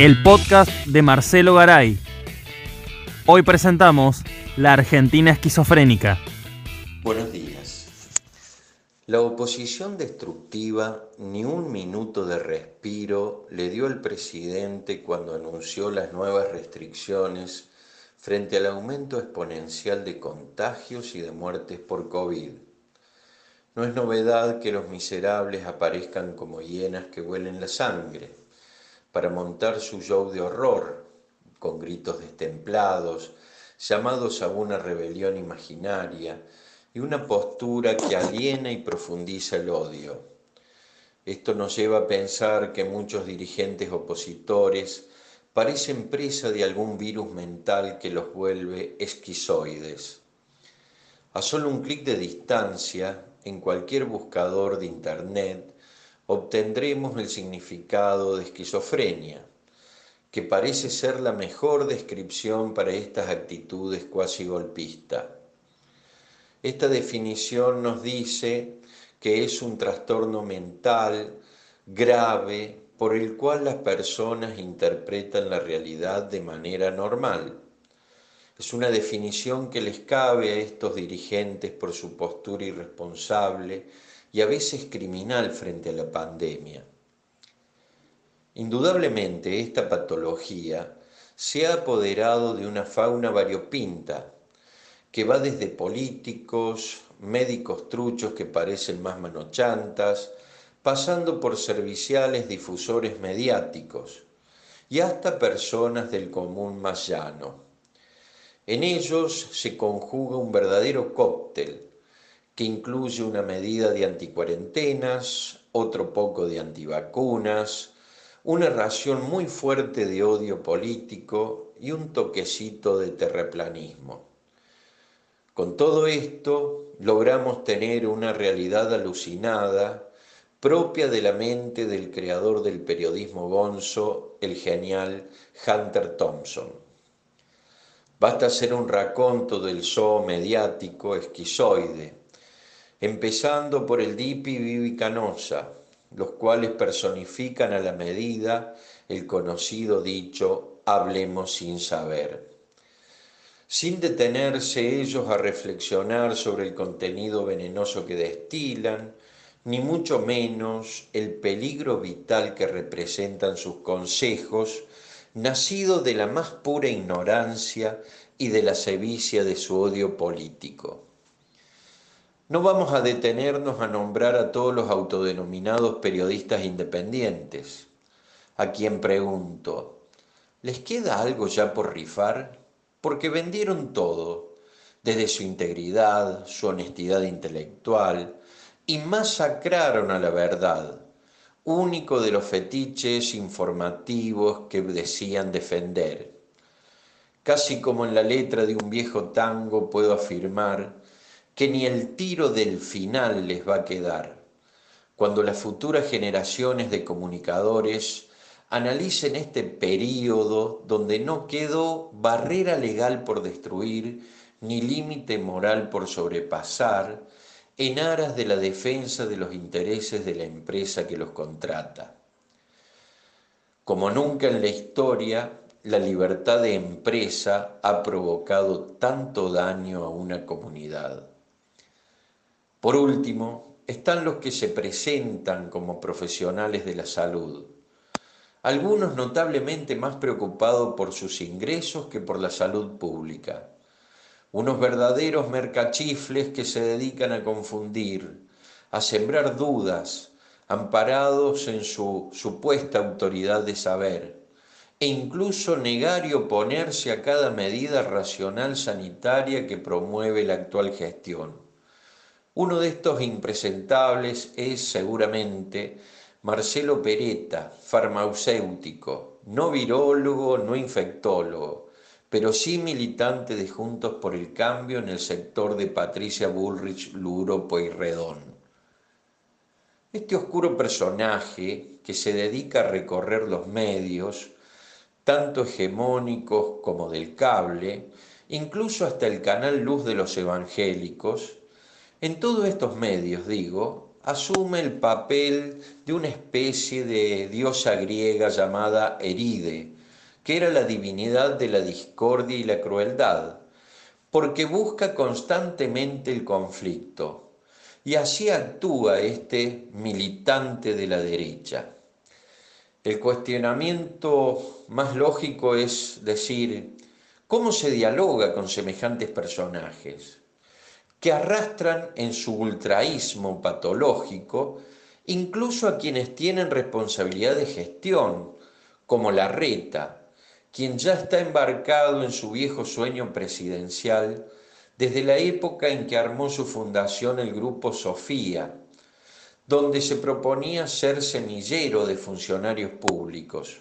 el podcast de Marcelo Garay. Hoy presentamos La Argentina Esquizofrénica. Buenos días. La oposición destructiva ni un minuto de respiro le dio el presidente cuando anunció las nuevas restricciones frente al aumento exponencial de contagios y de muertes por COVID. No es novedad que los miserables aparezcan como hienas que huelen la sangre para montar su show de horror, con gritos destemplados, llamados a una rebelión imaginaria y una postura que aliena y profundiza el odio. Esto nos lleva a pensar que muchos dirigentes opositores parecen presa de algún virus mental que los vuelve esquizoides. A solo un clic de distancia, en cualquier buscador de Internet, obtendremos el significado de esquizofrenia, que parece ser la mejor descripción para estas actitudes cuasi golpistas. Esta definición nos dice que es un trastorno mental grave por el cual las personas interpretan la realidad de manera normal. Es una definición que les cabe a estos dirigentes por su postura irresponsable y a veces criminal frente a la pandemia. Indudablemente esta patología se ha apoderado de una fauna variopinta que va desde políticos, médicos truchos que parecen más manochantas, pasando por serviciales difusores mediáticos y hasta personas del común más llano. En ellos se conjuga un verdadero cóctel que incluye una medida de anticuarentenas, otro poco de antivacunas, una ración muy fuerte de odio político y un toquecito de terraplanismo. Con todo esto logramos tener una realidad alucinada propia de la mente del creador del periodismo gonzo, el genial Hunter Thompson. Basta hacer un raconto del zoo mediático esquizoide, empezando por el Dipi Vivi Canosa, los cuales personifican a la medida el conocido dicho hablemos sin saber. Sin detenerse ellos a reflexionar sobre el contenido venenoso que destilan, ni mucho menos el peligro vital que representan sus consejos, nacido de la más pura ignorancia y de la sevicia de su odio político. No vamos a detenernos a nombrar a todos los autodenominados periodistas independientes, a quien pregunto, ¿les queda algo ya por rifar? Porque vendieron todo, desde su integridad, su honestidad intelectual, y masacraron a la verdad, único de los fetiches informativos que decían defender. Casi como en la letra de un viejo tango puedo afirmar que ni el tiro del final les va a quedar. Cuando las futuras generaciones de comunicadores analicen este periodo donde no quedó barrera legal por destruir ni límite moral por sobrepasar en aras de la defensa de los intereses de la empresa que los contrata. Como nunca en la historia, la libertad de empresa ha provocado tanto daño a una comunidad. Por último, están los que se presentan como profesionales de la salud, algunos notablemente más preocupados por sus ingresos que por la salud pública, unos verdaderos mercachifles que se dedican a confundir, a sembrar dudas, amparados en su supuesta autoridad de saber, e incluso negar y oponerse a cada medida racional sanitaria que promueve la actual gestión. Uno de estos impresentables es seguramente Marcelo Peretta, farmacéutico, no virólogo, no infectólogo, pero sí militante de Juntos por el Cambio en el sector de Patricia Bullrich, Luro Pueyrredón. Este oscuro personaje que se dedica a recorrer los medios, tanto hegemónicos como del cable, incluso hasta el canal Luz de los Evangélicos, en todos estos medios, digo, asume el papel de una especie de diosa griega llamada Eride, que era la divinidad de la discordia y la crueldad, porque busca constantemente el conflicto. Y así actúa este militante de la derecha. El cuestionamiento más lógico es decir, ¿cómo se dialoga con semejantes personajes que arrastran en su ultraísmo patológico incluso a quienes tienen responsabilidad de gestión, como la reta, quien ya está embarcado en su viejo sueño presidencial desde la época en que armó su fundación el Grupo Sofía, donde se proponía ser semillero de funcionarios públicos,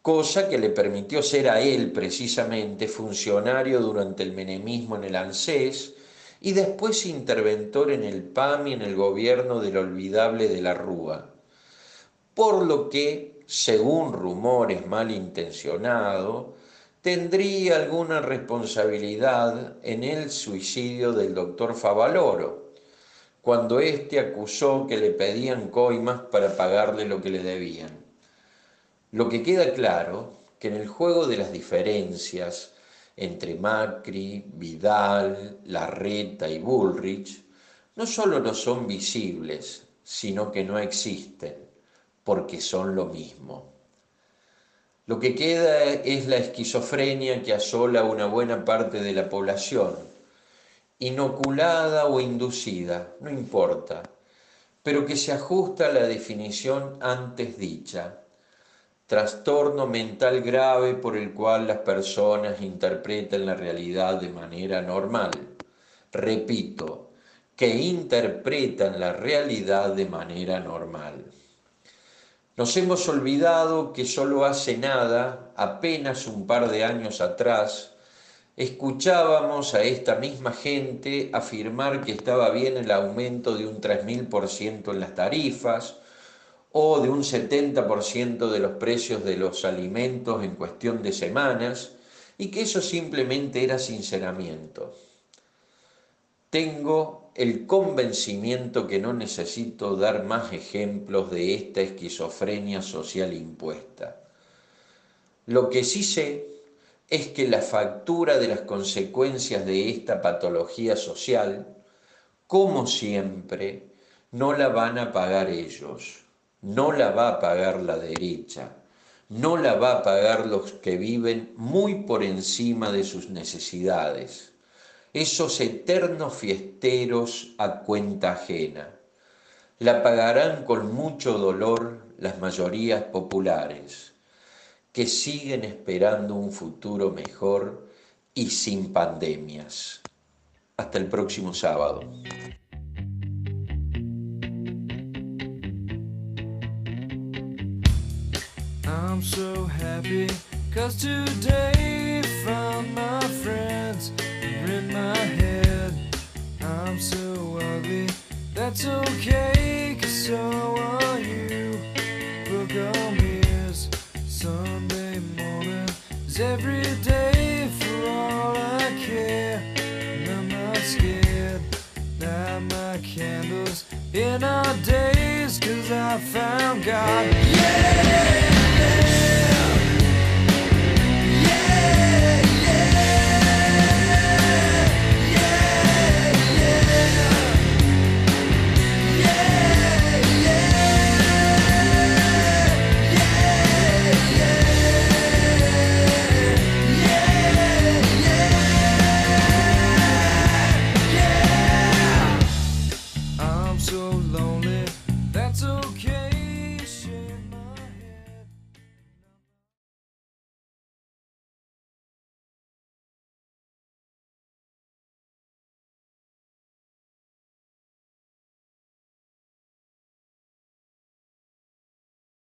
cosa que le permitió ser a él precisamente funcionario durante el menemismo en el ANSES y después interventor en el PAM y en el gobierno del olvidable de la Rúa. Por lo que, según rumores malintencionados, tendría alguna responsabilidad en el suicidio del doctor Favaloro cuando éste acusó que le pedían coimas para pagarle lo que le debían. Lo que queda claro que en el juego de las diferencias entre Macri, Vidal, Larreta y Bullrich, no solo no son visibles, sino que no existen, porque son lo mismo. Lo que queda es la esquizofrenia que asola una buena parte de la población inoculada o inducida, no importa, pero que se ajusta a la definición antes dicha, trastorno mental grave por el cual las personas interpretan la realidad de manera normal. Repito, que interpretan la realidad de manera normal. Nos hemos olvidado que solo hace nada, apenas un par de años atrás, escuchábamos a esta misma gente afirmar que estaba bien el aumento de un 3.000% en las tarifas o de un 70% de los precios de los alimentos en cuestión de semanas y que eso simplemente era sinceramiento. Tengo el convencimiento que no necesito dar más ejemplos de esta esquizofrenia social impuesta. Lo que sí sé es que la factura de las consecuencias de esta patología social, como siempre, no la van a pagar ellos, no la va a pagar la derecha, no la va a pagar los que viven muy por encima de sus necesidades, esos eternos fiesteros a cuenta ajena. La pagarán con mucho dolor las mayorías populares que siguen esperando un futuro mejor y sin pandemias. Hasta el próximo sábado. I'm so happy today okay